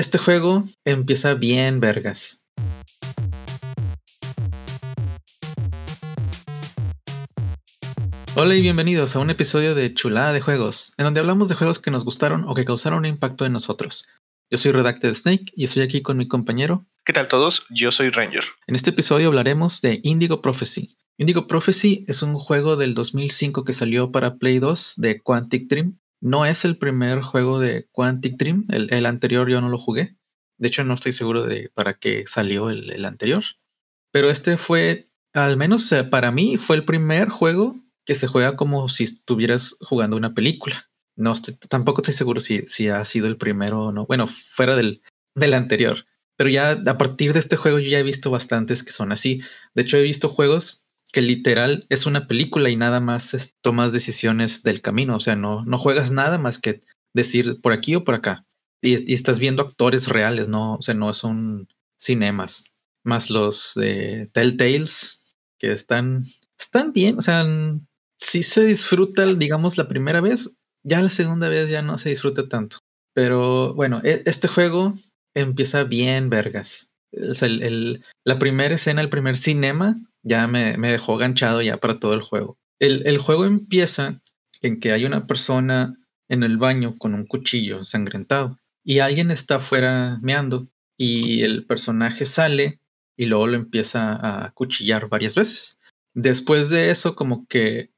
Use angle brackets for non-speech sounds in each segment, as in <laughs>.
Este juego empieza bien vergas. Hola y bienvenidos a un episodio de Chulada de Juegos, en donde hablamos de juegos que nos gustaron o que causaron un impacto en nosotros. Yo soy Redacted Snake y estoy aquí con mi compañero. ¿Qué tal todos? Yo soy Ranger. En este episodio hablaremos de Indigo Prophecy. Indigo Prophecy es un juego del 2005 que salió para Play 2 de Quantic Dream no es el primer juego de Quantic Dream. El, anterior yo no lo jugué. De hecho, no estoy seguro de para qué salió el, anterior. Pero este fue, al menos eh, para mí, fue el primer juego que se juega como si estuvieras jugando una película. No tampoco estoy seguro si, si ha sido el primero o no. Bueno, fuera del, del anterior. Pero ya a partir de este juego yo ya he visto bastantes que son así. De hecho, he visto juegos que literal es una película y nada más tomas decisiones del camino. O sea, no, no juegas nada más que decir por aquí o por acá. Y, estás viendo actores reales, no, o sea, no son cinemas. Más los de Telltales, que están, están bien. O sea, si se disfruta, digamos, la primera vez, ya la segunda vez ya no se disfruta tanto. Pero bueno, e, este juego empieza bien, vergas. O sea, el, la primera escena, el primer cinema, ya me, dejó ganchado ya para todo el juego. El, juego empieza en que hay una persona en el baño con un cuchillo ensangrentado y alguien está afuera meando y el personaje sale y luego lo empieza a cuchillar varias veces. Después de eso, como que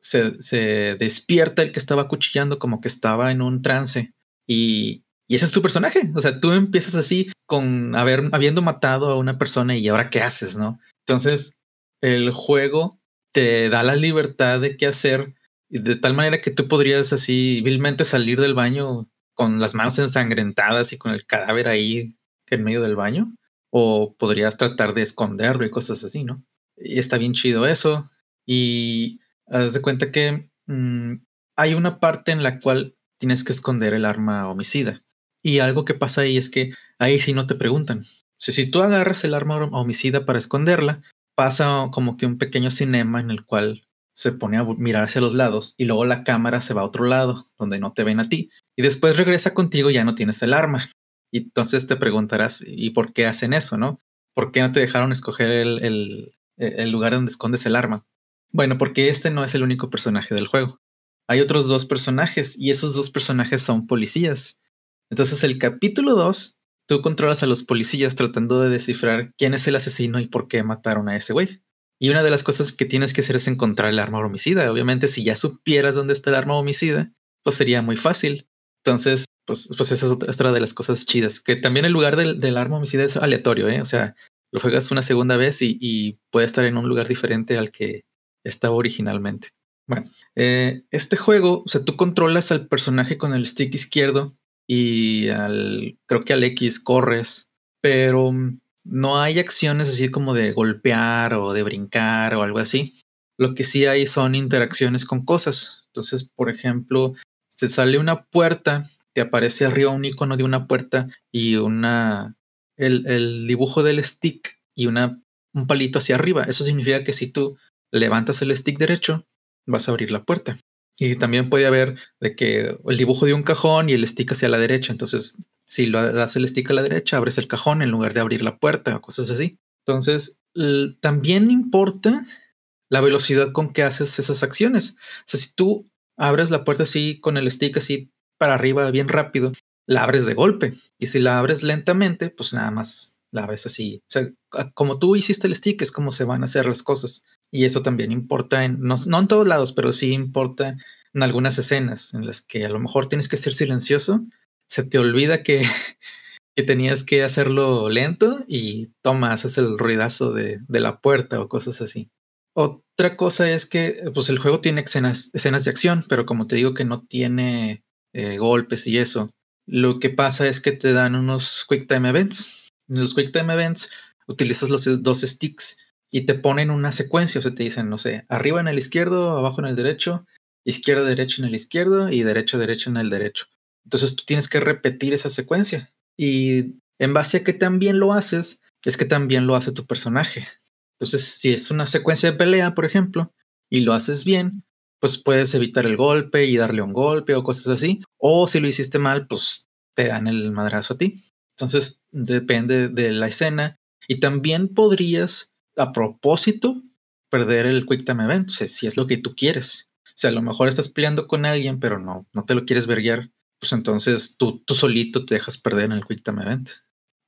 se, se despierta el que estaba cuchillando, como que estaba en un trance y, y ese es tu personaje. O sea, tú empiezas así con haber, habiendo matado a una persona y ahora qué haces, ¿no? Entonces, el juego te da la libertad de qué hacer de tal manera que tú podrías así vilmente salir del baño con las manos ensangrentadas y con el cadáver ahí en medio del baño o podrías tratar de esconderlo y cosas así, ¿no? Y está bien chido eso y haz de cuenta que mm, hay una parte en la cual tienes que esconder el arma homicida y algo que pasa ahí es que ahí sí no te preguntan. Si, si tú agarras el arma homicida para esconderla, pasa como que un pequeño cinema en el cual se pone a mirar hacia los lados y luego la cámara se va a otro lado donde no te ven a ti y después regresa contigo y ya no tienes el arma. Y entonces te preguntarás, ¿y por qué hacen eso, no? ¿Por qué no te dejaron escoger el, el lugar donde escondes el arma? Bueno, porque este no es el único personaje del juego. Hay otros dos personajes y esos dos personajes son policías. Entonces el capítulo 2 tú controlas a los policías tratando de descifrar quién es el asesino y por qué mataron a ese güey. Y una de las cosas que tienes que hacer es encontrar el arma homicida. Obviamente, si ya supieras dónde está el arma homicida, pues sería muy fácil. Entonces, pues, pues esa es otra de las cosas chidas. Que también el lugar del, arma homicida es aleatorio, ¿eh? O sea, lo juegas una segunda vez y, puede estar en un lugar diferente al que estaba originalmente. Bueno, eh, este juego, o sea, tú controlas al personaje con el stick izquierdo y al, creo que al X corres, pero no hay acciones así como de golpear o de brincar o algo así. Lo que sí hay son interacciones con cosas. Entonces, por ejemplo, se sale una puerta, te aparece arriba un icono de una puerta y una el, el dibujo del stick y una, un palito hacia arriba. Eso significa que si tú levantas el stick derecho, vas a abrir la puerta. Y también puede haber de que el dibujo de un cajón y el stick hacia la derecha. Entonces, si lo das el stick a la derecha, abres el cajón en lugar de abrir la puerta o cosas así. Entonces, también importa la velocidad con que haces esas acciones. O sea, si tú abres la puerta así con el stick así para arriba bien rápido, la abres de golpe. Y si la abres lentamente, pues nada más la abres así. O sea, como tú hiciste el stick, es como se van a hacer las cosas. Y eso también importa, en, no, en todos lados, pero sí importa en algunas escenas en las que a lo mejor tienes que ser silencioso, se te olvida que, <laughs> que tenías que hacerlo lento y tomas, haces el ruidazo de, de, la puerta o cosas así. Otra cosa es que pues el juego tiene escenas, escenas de acción, pero como te digo que no tiene eh, golpes y eso, lo que pasa es que te dan unos Quick Time Events. En los Quick Time Events utilizas los dos sticks y te ponen una secuencia, o sea, te dicen, no sé, arriba en el izquierdo, abajo en el derecho, izquierda, derecha en el izquierdo y derecha, derecha en el derecho. Entonces tú tienes que repetir esa secuencia y en base a que también lo haces, es que también lo hace tu personaje. Entonces, si es una secuencia de pelea, por ejemplo, y lo haces bien, pues puedes evitar el golpe y darle un golpe o cosas así. O si lo hiciste mal, pues te dan el madrazo a ti. Entonces depende de la escena y también podrías a propósito perder el Quick Time Event, si es lo que tú quieres. O sea, a lo mejor estás peleando con alguien, pero no, no te lo quieres verguiar, pues entonces tú, tú solito te dejas perder en el Quick Time Event.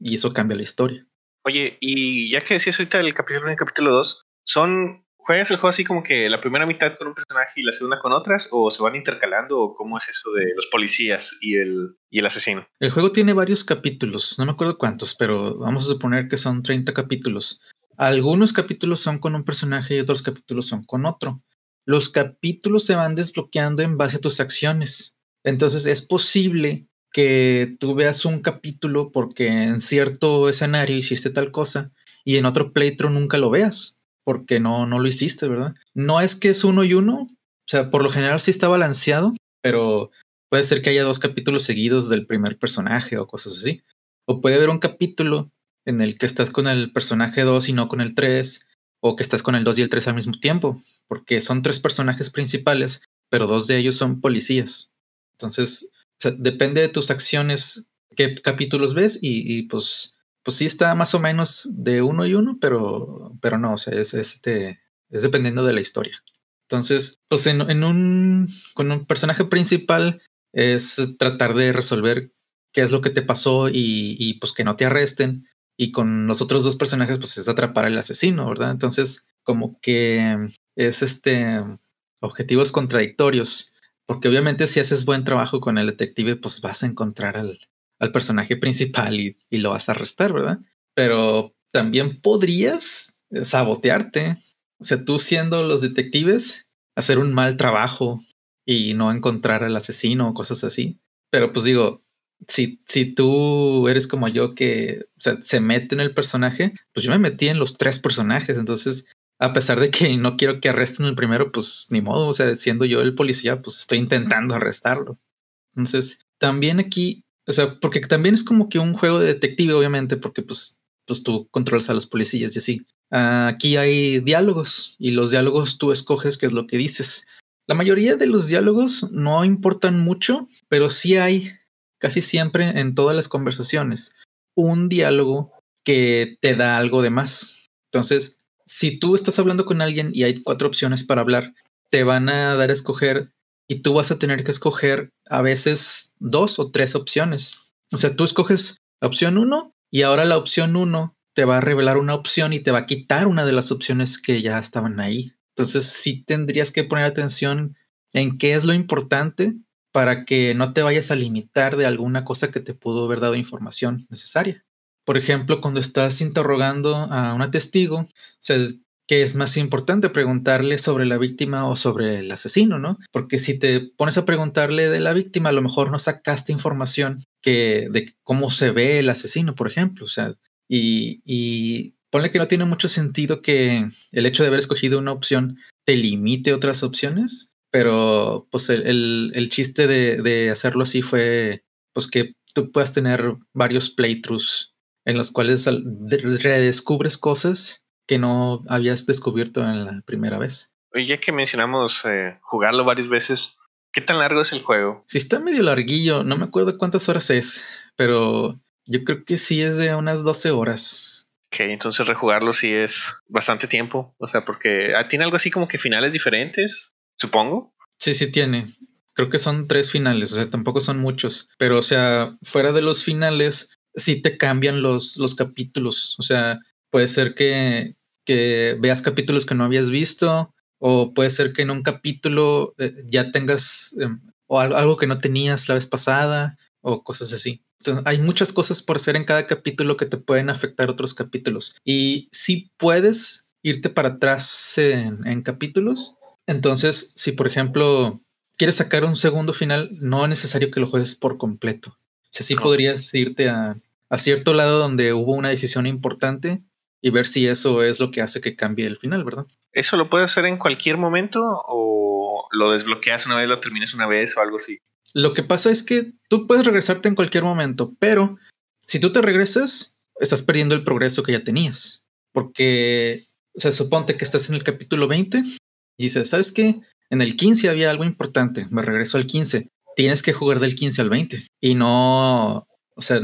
Y eso cambia la historia. Oye, y ya que decías ahorita el capítulo 1 y el capítulo 2, ¿son ¿Juegas el juego así como que la primera mitad con un personaje y la segunda con otras? ¿O se van intercalando? ¿O cómo es eso de los policías y el, y el asesino? El juego tiene varios capítulos, no me acuerdo cuántos, pero vamos a suponer que son 30 capítulos. Algunos capítulos son con un personaje y otros capítulos son con otro. Los capítulos se van desbloqueando en base a tus acciones. Entonces es posible que tú veas un capítulo porque en cierto escenario hiciste tal cosa y en otro playthrough nunca lo veas porque no, no lo hiciste, ¿verdad? No es que es uno y uno, o sea, por lo general sí está balanceado, pero puede ser que haya dos capítulos seguidos del primer personaje o cosas así. O puede haber un capítulo en el que estás con el personaje 2 y no con el 3, o que estás con el 2 y el 3 al mismo tiempo, porque son tres personajes principales, pero dos de ellos son policías. Entonces, depende de tus acciones qué capítulos ves y, y pues pues sí está más o menos de uno y uno, pero, pero no, o sea, es, este, es dependiendo de la historia. Entonces, pues en, un, con un personaje principal es tratar de resolver qué es lo que te pasó y, y, pues que no te arresten. Y con los otros dos personajes, pues es atrapar al asesino, ¿verdad? Entonces, como que es este objetivos contradictorios, porque obviamente si haces buen trabajo con el detective, pues vas a encontrar al, al personaje principal y, lo vas a arrestar, ¿verdad? Pero también podrías sabotearte. O sea, tú siendo los detectives, hacer un mal trabajo y no encontrar al asesino o cosas así. Pero pues digo, si, si tú eres como yo que se mete en el personaje, pues yo me metí en los tres personajes. Entonces, a pesar de que no quiero que arresten el primero, pues ni modo. O sea, siendo yo el policía, pues estoy intentando arrestarlo. Entonces, también aquí o sea, porque también es como que un juego de detective, obviamente, porque pues, pues tú controlas a los policías y así. aquí hay diálogos y los diálogos tú escoges qué es lo que dices. La mayoría de los diálogos no importan mucho, pero sí hay casi siempre en todas las conversaciones un diálogo que te da algo de más. Entonces, si tú estás hablando con alguien y hay cuatro opciones para hablar, te van a dar a escoger y tú vas a tener que escoger a veces dos o tres opciones. O sea, tú escoges la opción uno y ahora la opción uno te va a revelar una opción y te va a quitar una de las opciones que ya estaban ahí. Entonces sí tendrías que poner atención en qué es lo importante para que no te vayas a limitar de alguna cosa que te pudo haber dado información necesaria. Por ejemplo, cuando estás interrogando a una testigo, se que es más importante preguntarle sobre la víctima o sobre el asesino, ¿no? Porque si te pones a preguntarle de la víctima, a lo mejor no sacaste información que de cómo se ve el asesino, por ejemplo, o sea, y, y ponle que no tiene mucho sentido que el hecho de haber escogido una opción te limite otras opciones, pero pues el, el, chiste de, de hacerlo así fue pues que tú puedas tener varios playthroughs en los cuales redescubres cosas que no habías descubierto en la primera vez. Oye, ya que mencionamos eh, jugarlo varias veces, ¿qué tan largo es el juego? Si está medio larguillo, no me acuerdo cuántas horas es, pero yo creo que sí es de unas 12 horas. Ok, entonces rejugarlo sí es bastante tiempo, o sea, porque ah, tiene algo así como que finales diferentes, supongo. Sí, sí tiene. Creo que son tres finales, o sea, tampoco son muchos, pero o sea, fuera de los finales, sí te cambian los, los capítulos, o sea, puede ser que, veas capítulos que no habías visto o puede ser que en un capítulo eh, ya tengas em, o algo, que no tenías la vez pasada o cosas así. Entonces, hay muchas cosas por hacer en cada capítulo que te pueden afectar otros capítulos. Y si puedes irte para atrás en, capítulos, entonces si por ejemplo quieres sacar un segundo final, no es necesario que lo juegues por completo. O sea, sí podrías irte a, a cierto lado donde hubo una decisión importante y ver si eso es lo que hace que cambie el final, ¿verdad? ¿Eso lo puedes hacer en cualquier momento o lo desbloqueas una vez, lo terminas una vez o algo así? Lo que pasa es que tú puedes regresarte en cualquier momento, pero si tú te regresas, estás perdiendo el progreso que ya tenías. Porque, o sea, suponte que estás en el capítulo 20 y dices, ¿sabes qué? En el 15 había algo importante, me regreso al 15. Tienes que jugar del 15 al 20 y no, o sea,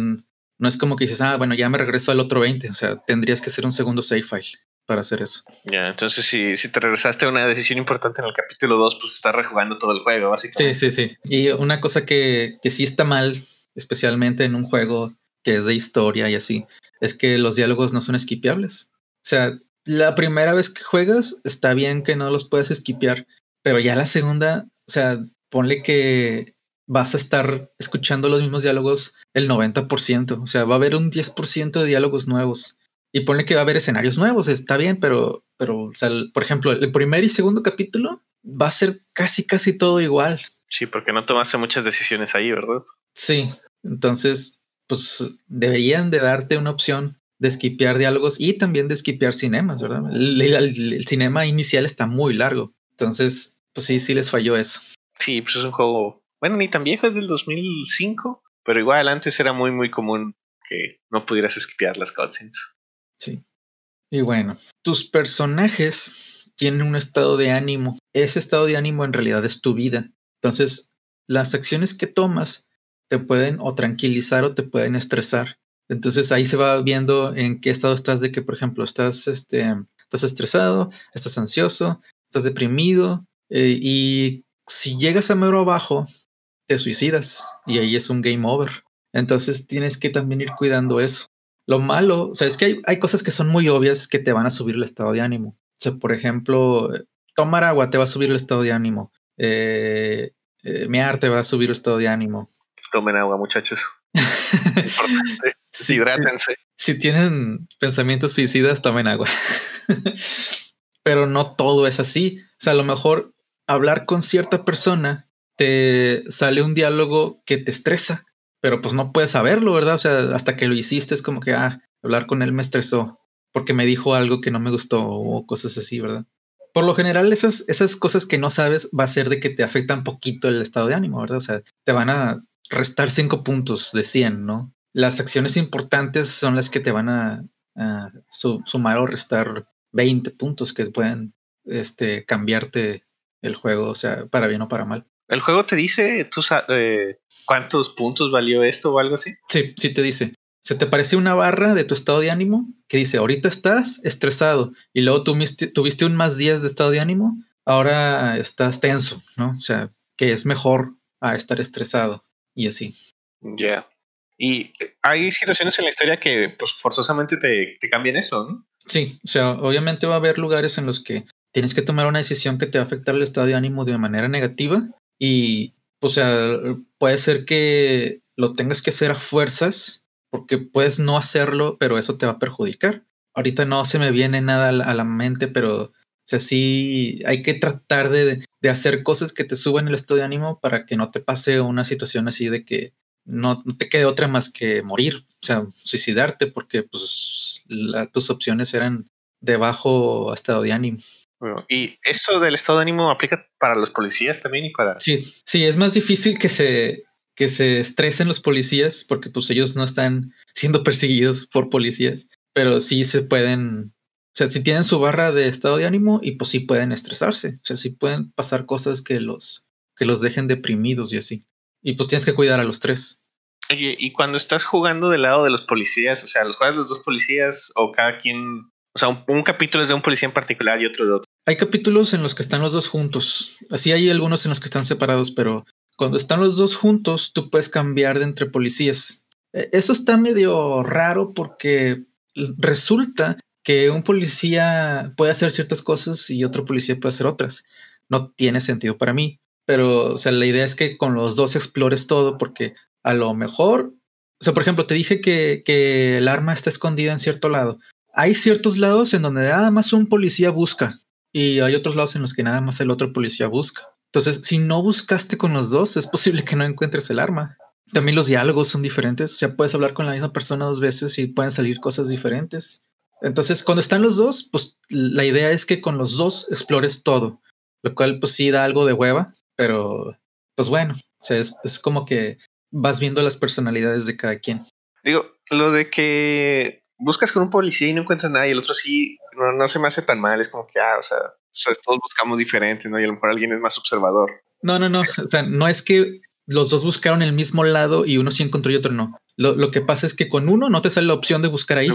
No es como que dices, ah, bueno, ya me regreso al otro 20. O sea, tendrías que hacer un segundo save file para hacer eso. Ya, entonces si, si te regresaste a una decisión importante en el capítulo 2, pues estás rejugando todo el juego, básicamente. Sí, sí, sí. Y una cosa que, que sí está mal, especialmente en un juego que es de historia y así, es que los diálogos no son esquipeables. O sea, la primera vez que juegas está bien que no los puedes esquipear, pero ya la segunda, o sea, ponle que vas a estar escuchando los mismos diálogos el 90%, o sea, va a haber un 10% de diálogos nuevos. Y ponle que va a haber escenarios nuevos, está bien, pero, pero o sea, por ejemplo, el primer y segundo capítulo va a ser casi, casi todo igual. Sí, porque no tomaste muchas decisiones ahí, ¿verdad? Sí, entonces, pues deberían de darte una opción de esquipear diálogos y también de esquipear cinemas, ¿verdad? El, cinema inicial está muy largo. Entonces, pues sí, sí les falló eso. Sí, pues es un juego, bueno, ni tan viejo, es del 2005, pero igual antes era muy, muy común que no pudieras esquipear las cutscenes. Sí. Y bueno, tus personajes tienen un estado de ánimo. Ese estado de ánimo en realidad es tu vida. Entonces, las acciones que tomas te pueden o tranquilizar o te pueden estresar. Entonces ahí se va viendo en qué estado estás de que, por ejemplo, estás, este, estás estresado, estás ansioso, estás deprimido eh, y si llegas a mero abajo, te suicidas y ahí es un game over. Entonces tienes que también ir cuidando eso. Lo malo, o sea, es que hay, hay cosas que son muy obvias que te van a subir el estado de ánimo. O sea, por ejemplo, tomar agua te va a subir el estado de ánimo. Eh, eh, mear te va a subir el estado de ánimo. Tomen agua, muchachos. <laughs> sí, hidrátense. Si, tienen pensamientos suicidas, tomen agua. <laughs> Pero no todo es así. O sea, a lo mejor hablar con cierta persona te sale un diálogo que te estresa, pero pues no puedes saberlo, ¿verdad? O sea, hasta que lo hiciste es como que, ah, hablar con él me estresó porque me dijo algo que no me gustó o cosas así, ¿verdad? Por lo general, esas, esas cosas que no sabes va a ser de que te afectan poquito el estado de ánimo, ¿verdad? O sea, te van a restar cinco puntos de 100, ¿no? Las acciones importantes son las que te van a, sumar o restar 20 puntos que pueden este, cambiarte el juego, o sea, para bien o para mal. ¿El juego te dice tú, eh, cuántos puntos valió esto o algo así? Sí, sí te dice. Se te parece una barra de tu estado de ánimo que dice, ahorita estás estresado y luego tuviste, tuviste un más 10 de estado de ánimo, ahora estás tenso, ¿no? O sea, que es mejor a estar estresado y así. Ya. Y hay situaciones en la historia que pues forzosamente te, te cambian eso, ¿no? Sí, o sea, obviamente va a haber lugares en los que tienes que tomar una decisión que te va a afectar el estado de ánimo de manera negativa y, o sea, puede ser que lo tengas que hacer a fuerzas porque puedes no hacerlo, pero eso te va a perjudicar. Ahorita no se me viene nada a la mente, pero o sea, sí hay que tratar de, de hacer cosas que te suban el estado de ánimo para que no te pase una situación así de que no, te quede otra más que morir, o sea, suicidarte, porque pues tus opciones eran de bajo estado de ánimo. Y esto del estado de ánimo aplica para los policías también y para... Sí, sí, es más difícil que se, que se estresen los policías porque pues ellos no están siendo perseguidos por policías, pero sí se pueden o sea, si tienen su barra de estado de ánimo y pues sí pueden estresarse. O sea, sí pueden pasar cosas que los, que los dejen deprimidos y así. Y pues tienes que cuidar a los tres. Oye, y cuando estás jugando del lado de los policías, o sea, los juegas los dos policías o cada quien, o sea, un, capítulo es de un policía en particular y otro de otro. Hay capítulos en los que están los dos juntos. Así hay algunos en los que están separados, pero cuando están los dos juntos, tú puedes cambiar de entre policías. E, eso está medio raro porque resulta que un policía puede hacer ciertas cosas y otro policía puede hacer otras. No tiene sentido para mí, pero o sea, la idea es que con los dos explores todo porque a lo mejor, o sea, por ejemplo, te dije que, que el arma está escondida en cierto lado. Hay ciertos lados en donde nada más un policía busca y hay otros lados en los que nada más el otro policía busca. Entonces, si no buscaste con los dos, es posible que no encuentres el arma. También los diálogos son diferentes, o sea, puedes hablar con la misma persona dos veces y pueden salir cosas diferentes. Entonces, cuando están los dos, pues la idea es que con los dos explores todo, lo cual pues sí da algo de hueva, pero pues bueno, es, como que vas viendo las personalidades de cada quien. Digo, lo de que buscas con un policía y no encuentras nada y el otro sí, no, se me hace tan mal, es como que, ah, o sea, todos buscamos diferente, ¿no? Y a lo mejor alguien es más observador. No, no, no, o sea, no es que los dos buscaron el mismo lado y uno sí encontró y otro no. Lo, que pasa es que con uno no te sale la opción de buscar ahí.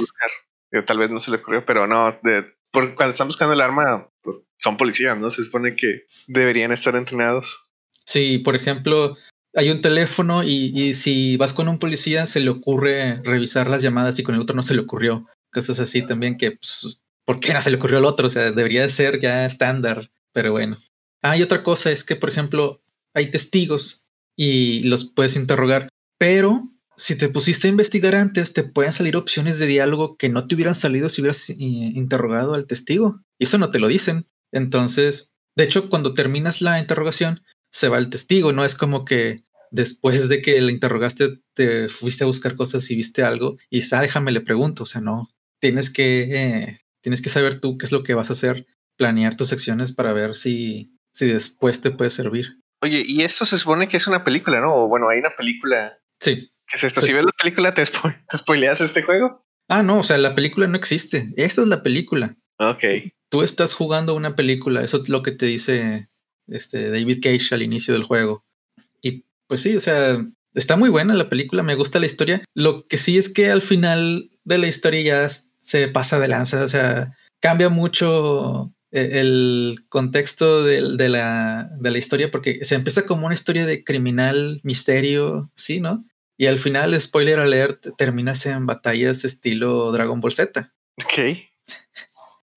tal vez no se le ocurrió, pero no, de, cuando están buscando el arma, pues son policías, ¿no? Se supone que deberían estar entrenados. Sí, por ejemplo, hay un teléfono y, si vas con un policía se le ocurre revisar las llamadas y con el otro no se le ocurrió. Cosas así también que, pues, ¿por qué no se le ocurrió al otro? O sea, debería de ser ya estándar, pero bueno. Ah, otra cosa es que, por ejemplo, hay testigos y los puedes interrogar, pero si te pusiste a investigar antes, te pueden salir opciones de diálogo que no te hubieran salido si hubieras eh, interrogado al testigo. Y eso no te lo dicen. Entonces, de hecho, cuando terminas la interrogación, se va el testigo. No es como que después de que le interrogaste, te fuiste a buscar cosas y viste algo y ah, déjame le pregunto. O sea, no. Tienes que, eh, tienes que saber tú qué es lo que vas a hacer, planear tus acciones para ver si, si después te puede servir. Oye, y esto se supone que es una película, ¿no? O bueno, hay una película. Sí. ¿Qué es esto? Si ves la película, <laughs> ¿te, spoileas este juego? Ah, no, o sea, la película no existe. Esta es la película. Ok. Tú estás jugando una película, eso es lo que te dice este David Cage al inicio del juego. Y pues sí, o sea, está muy buena la película, me gusta la historia. Lo que sí es que al final de la historia ya se pasa de lanza, o sea, cambia mucho eh, el contexto de, de, la, de la historia porque se empieza como una historia de criminal, misterio, sí, ¿no? Y al final, spoiler alert, terminas en batallas estilo Dragon Ball Z. Ok.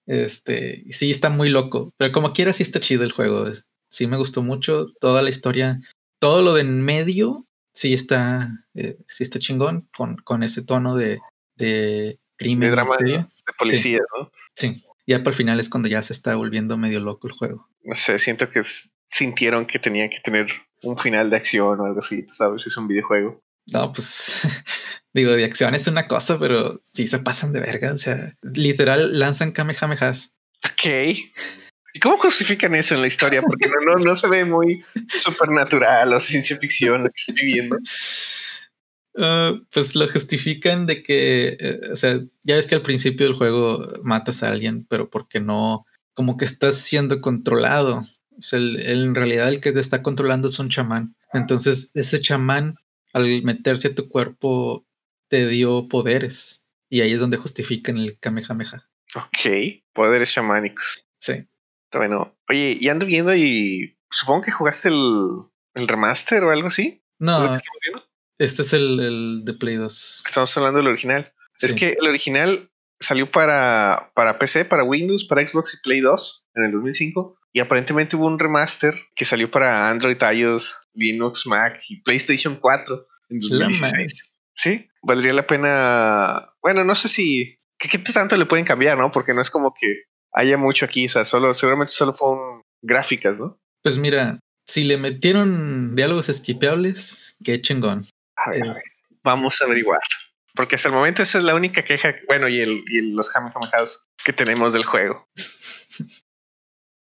Este, sí, está muy loco, pero como quiera, sí está chido el juego. Sí, me gustó mucho toda la historia, todo lo de en medio, sí está, eh, sí está chingón con, con ese tono de, de crimen. De drama de policía, ¿no? Sí, ya para el final es cuando ya se está volviendo medio loco el juego. No sé, siento que sintieron que tenían que tener un final de acción o algo así, tú sabes, es un videojuego. No, pues <laughs> digo, de acción es una cosa, pero sí se pasan de verga. O sea, literal lanzan kamehamehas. Ok. ¿Y cómo justifican eso en la historia? Porque no, no, no se ve muy supernatural o ciencia ficción lo que estoy viendo. Ah, pues lo justifican de que, eh, o sea, ya ves que al principio del juego matas a alguien, pero porque no, como que estás siendo controlado. O sea, en realidad el que te está controlando es un chamán. Entonces, ese chamán al meterse a tu cuerpo te dio poderes. Y ahí es donde justifican el Kamehameha. Ok, poderes chamánicos. Sí. Bueno, oye, y ando viendo y supongo que jugaste el, remaster o algo así. No, este es el, el, de Play 2. Estamos hablando del original. Es que el original salió para, para PC, para Windows, para Xbox y Play 2 en el 2005. Y aparentemente hubo un remaster que salió para Android, iOS, Linux, Mac y PlayStation 4 en 2016. Sí, valdría la pena. Bueno, no sé si. ¿Qué, tanto le pueden cambiar, no? Porque no es como que haya mucho aquí. O sea, solo, seguramente solo fueron gráficas, ¿no? Pues mira, si le metieron diálogos esquipeables, qué chingón. A ver, vamos a averiguar. Porque hasta el momento esa es la única queja, bueno, y, el, y los House que tenemos del juego.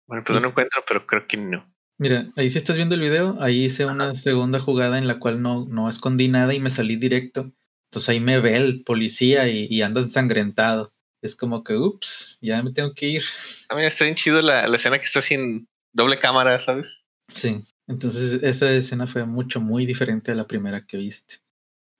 Bueno, pues, no lo encuentro, pero creo que no. Mira, ahí si estás viendo el video, ahí hice una segunda jugada en la cual no, no escondí nada y me salí directo. Entonces ahí me ve el policía y, y anda ensangrentado. Es como que, ups, ya me tengo que ir. A mí está bien chido la, la escena que está sin doble cámara, ¿sabes? Sí, entonces esa escena fue mucho, muy diferente a la primera que viste.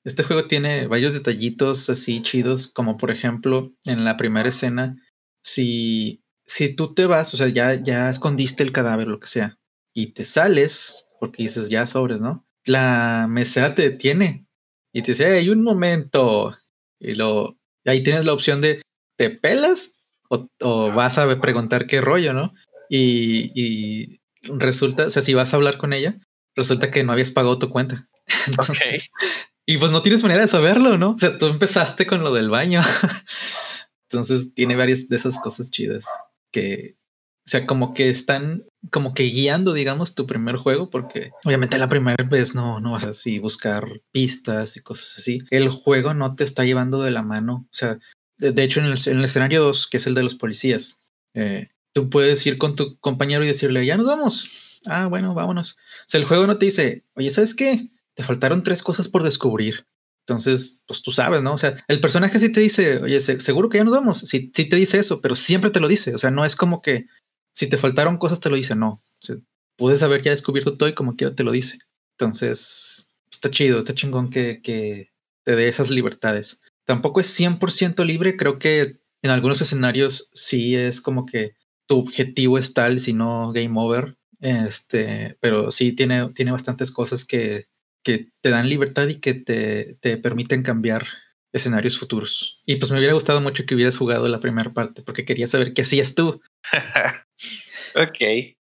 Este juego tiene varios detallitos así chidos, como por ejemplo en la primera escena, si si tú te vas, o sea, ya, ya escondiste el cadáver, lo que sea, y te sales, porque dices ya sobres, ¿no? La mesera te detiene y te dice, hay un momento. Y lo, ahí tienes la opción de, ¿te pelas? O, vas a preguntar qué rollo, ¿no? Y, y, resulta, o sea, si vas a hablar con ella, resulta que no habías pagado tu cuenta. <laughs> Y pues no tienes manera de saberlo, ¿no? O sea, tú empezaste con lo del baño. <laughs> Entonces tiene varias de esas cosas chidas que, o sea, como que están como que guiando, digamos, tu primer juego, porque obviamente la primera vez no, no vas a así buscar pistas y cosas así. El juego no te está llevando de la mano. O sea, de, hecho, en el, en el, escenario 2, que es el de los policías, eh, tú puedes ir con tu compañero y decirle, ya nos vamos. Ah, bueno, vámonos. O sea, el juego no te dice, oye, ¿sabes qué? Te faltaron tres cosas por descubrir. Entonces, pues tú sabes, ¿no? O sea, el personaje sí te dice, oye, seguro que ya nos vamos. Sí, sí te dice eso, pero siempre te lo dice. O sea, no es como que si te faltaron cosas te lo dice, no. O sea, puedes haber descubierto todo y como quiera te lo dice. Entonces, está chido, está chingón que, que te dé esas libertades. Tampoco es 100% libre, creo que en algunos escenarios sí es como que tu objetivo es tal, si no game over. Este, pero sí tiene, tiene bastantes cosas que, que te dan libertad y que te, te permiten cambiar escenarios futuros. Y pues me hubiera gustado mucho que hubieras jugado la primera parte, porque quería saber qué hacías tú. <laughs> ok,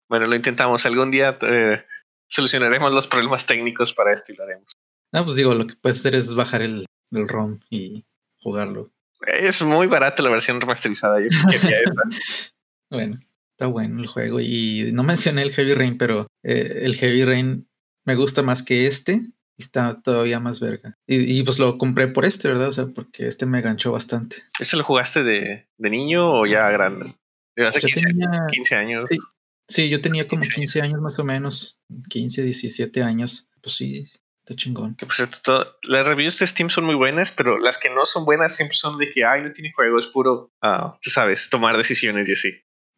bueno, lo intentamos. Algún día eh, solucionaremos los problemas técnicos para esto y lo haremos. No, pues digo, lo que puedes hacer es bajar el, el ROM y jugarlo. Es muy barata la versión remasterizada. Yo quería esa. <laughs> bueno, está bueno el juego. Y no mencioné el Heavy Rain, pero eh, el Heavy Rain me gusta más que este. Está todavía más verga. Y, pues lo compré por este, ¿verdad? O sea, porque este me ganchó bastante. ¿Ese lo jugaste de, de niño o ya grande? Hace 15, años. Sí, yo tenía como 15 años más o menos. 15, 17 años. Pues sí, está chingón. Que las reviews de Steam son muy buenas, pero las que no son buenas siempre son de que, ay, no tiene juego, es puro, uh, tú sabes, tomar decisiones y así.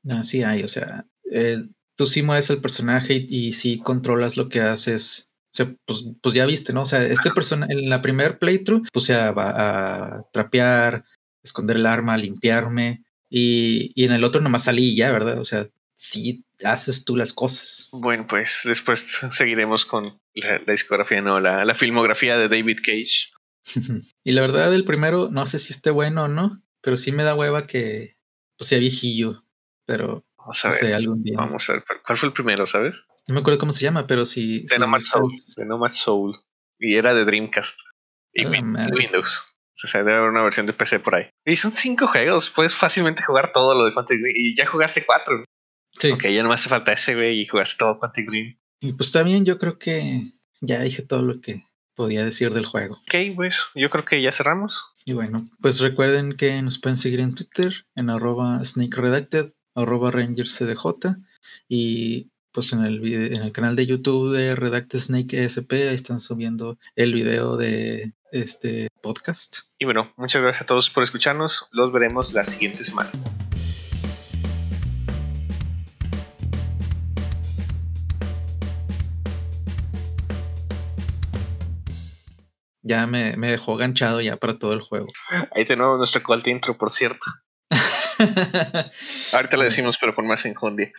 Así hay, o sea, eh, tú sí mueves el personaje y, sí controlas lo que haces. O sea, pues, pues ya viste, ¿no? O sea, este personaje en la primer playthrough, pues ya va a trapear, esconder el arma, limpiarme. Y, y en el otro nomás salí ya, ¿verdad? O sea, sí haces tú las cosas. Bueno, pues después seguiremos con la, discografía, no, la, la, filmografía de David Cage. <laughs> y la verdad, el primero, no sé si esté bueno o no, pero sí me da hueva que pues, sea viejillo, pero Vamos a ver. algún día. Vamos a ver, ¿cuál fue el primero, sabes? No me acuerdo cómo se llama, pero sí. The Nomad Soul. The Nomad Soul. Y era de Dreamcast. Y Windows. O sea, debe haber una versión de PC por ahí. Y son cinco juegos. Puedes fácilmente jugar todo lo de Quantic Dream. Y ya jugaste cuatro. Sí. Ok, ya no me hace falta ese, güey, y jugaste todo Quantic Dream. Y pues también yo creo que ya dije todo lo que podía decir del juego. Ok, pues yo creo que ya cerramos. Y bueno, pues recuerden que nos pueden seguir en Twitter, en arroba SnakeRedacted, arroba RangersCDJ y pues en el, en el canal de YouTube de Redacted Snake ESP, ahí están subiendo el video de este podcast. Y bueno, muchas gracias a todos por escucharnos. Los veremos la siguiente semana. Ya me, me dejó ganchado ya para todo el juego. Ahí tenemos nuestro call intro, por cierto. <laughs> Ahorita le decimos, pero con más enjundia.